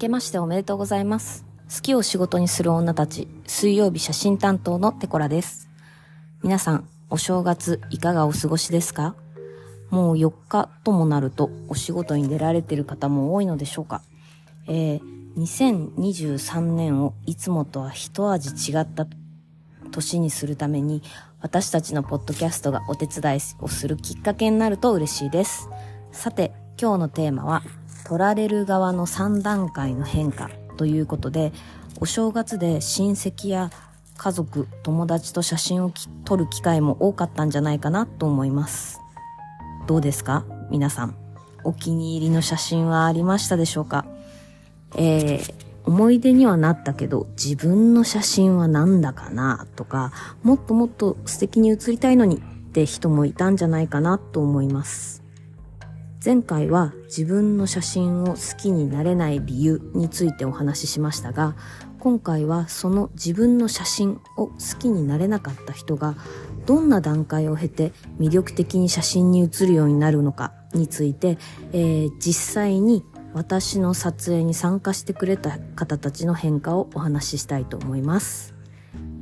けましておめでとうございます。好きを仕事にする女たち、水曜日写真担当のテコラです。皆さん、お正月いかがお過ごしですか？もう4日ともなるとお仕事に出られている方も多いのでしょうか？えー、2023年をいつもとは一味違った年にするために私たちのポッドキャストがお手伝いをするきっかけになると嬉しいです。さて、今日のテーマは、取られる側の3段階の変化ということで、お正月で親戚や家族、友達と写真を撮る機会も多かったんじゃないかなと思います。どうですか？皆さん。お気に入りの写真はありましたでしょうか？えー、思い出にはなったけど、自分の写真はなんだかなとか、もっともっと素敵に写りたいのにって人もいたんじゃないかなと思います。前回は自分の写真を好きになれない理由についてお話ししましたが、今回はその自分の写真を好きになれなかった人がどんな段階を経て魅力的に写真に写るようになるのかについて、えー実際に私の撮影に参加してくれた方たちの変化をお話ししたいと思います。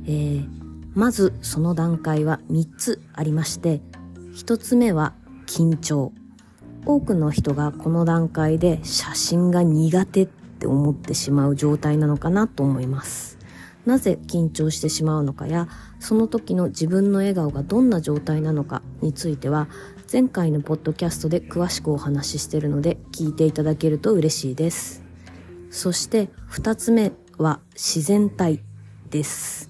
えーまずその段階は3つありまして、1つ目は緊張。多くの人がこの段階で写真が苦手って思ってしまう状態なのかなと思います。なぜ緊張してしまうのかや、その時の自分の笑顔がどんな状態なのかについては、前回のポッドキャストで詳しくお話ししているので、聞いていただけると嬉しいです。そして、二つ目は自然体です。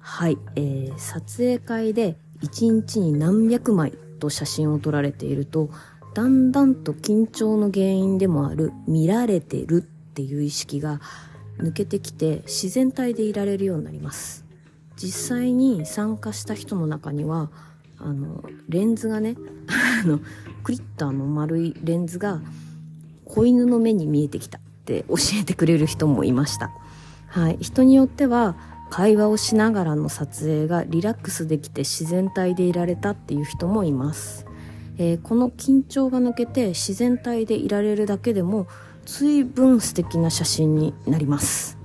はい、えー、撮影会で一日に何百枚と写真を撮られていると、だんだんと緊張の原因でもある見られてるっていう意識が抜けてきて自然体でいられるようになります。実際に参加した人の中には、あの、レンズがね、あの、クリッターの丸いレンズが子犬の目に見えてきたって教えてくれる人もいました。はい。人によっては、会話をしながらの撮影がリラックスできて自然体でいられたっていう人もいます。えーこの緊張が抜けて自然体でいられるだけでも随分素敵な写真になります。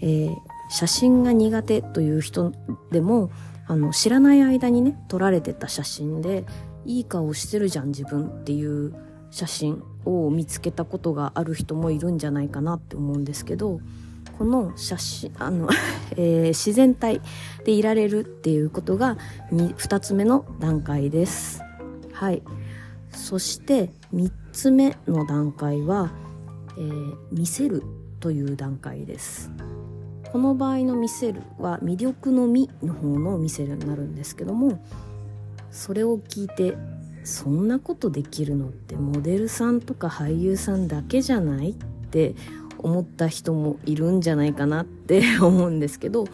えー写真が苦手という人でもあの知らない間にね撮られてた写真でいい顔してるじゃん自分っていう写真を見つけたことがある人もいるんじゃないかなって思うんですけどこの写真あの、えー自然体でいられるっていうことが 2, 2つ目の段階ですはい。そして3つ目の段階は、えー見せるという段階です。この場合の見せるは魅力のみの方の見せるになるんですけどもそれを聞いてそんなことできるのってモデルさんとか俳優さんだけじゃないって思った人もいるんじゃないかなって 思うんですけど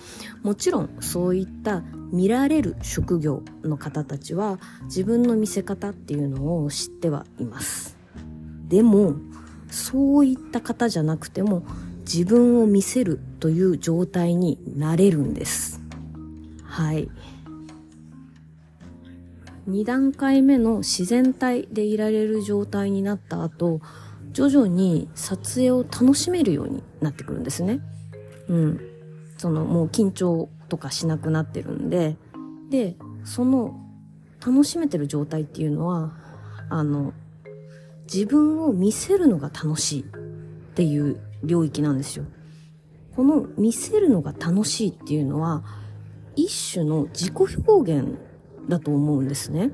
もちろんそういった見られる職業の方たちは自分の見せ方っていうのを知ってはいます。でもそういった方じゃなくても自分を見せるという状態になれるんです。はい。2段階目の自然体でいられる状態になった後徐々に撮影を楽しめるようになってくるんですね。うん。そのもう緊張とかしなくなってるんで。でその楽しめてる状態っていうのはあの自分を見せるのが楽しいっていう領域なんですよ。この見せるのが楽しいっていうのは一種の自己表現だと思うんですね。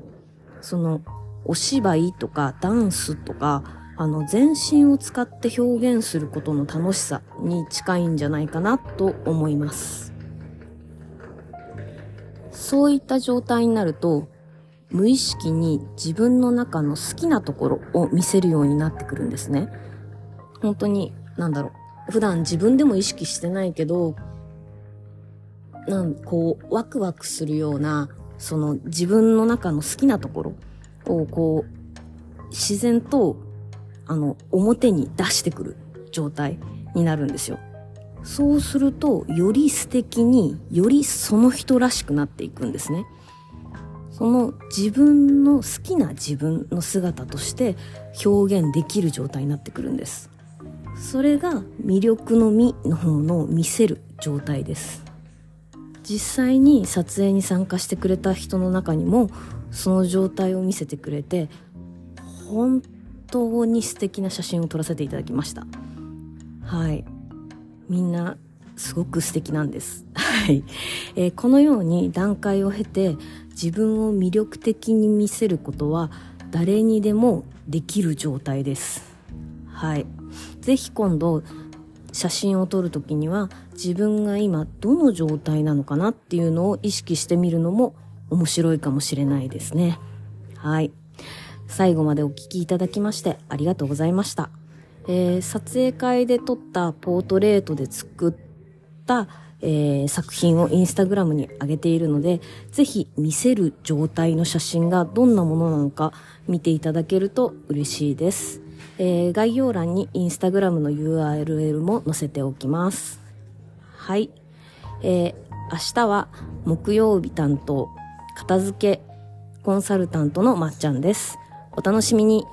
そのお芝居とかダンスとかあの全身を使って表現することの楽しさに近いんじゃないかなと思います。そういった状態になると無意識に自分の中の好きなところを見せるようになってくるんですね。本当に、なんだろう。普段自分でも意識してないけど、なんこう、ワクワクするような、その自分の中の好きなところをこう、自然と、あの、表に出してくる状態になるんですよ。そうすると、より素敵に、よりその人らしくなっていくんですね。その自分の好きな自分の姿として表現できる状態になってくるんです。それが魅力のみの方の見せる状態です実際に撮影に参加してくれた人の中にもその状態を見せてくれて本当に素敵な写真を撮らせていただきました。はい。みんなすごく素敵なんです。はい、えー、このように段階を経て自分を魅力的に見せることは誰にでもできる状態です。はい。是非今度写真を撮る時には自分が今どの状態なのかなっていうのを意識してみるのも面白いかもしれないですね。はい。最後までお聴きいただきましてありがとうございました、えー、撮影会で撮ったポートレートで作ったえー、作品をインスタグラムに上げているので、ぜひ見せる状態の写真がどんなものなのか見ていただけると嬉しいです。えー、概要欄にインスタグラムの URL も載せておきます。はい。えー、明日は木曜日担当、片付けコンサルタントのまっちゃんです。お楽しみに。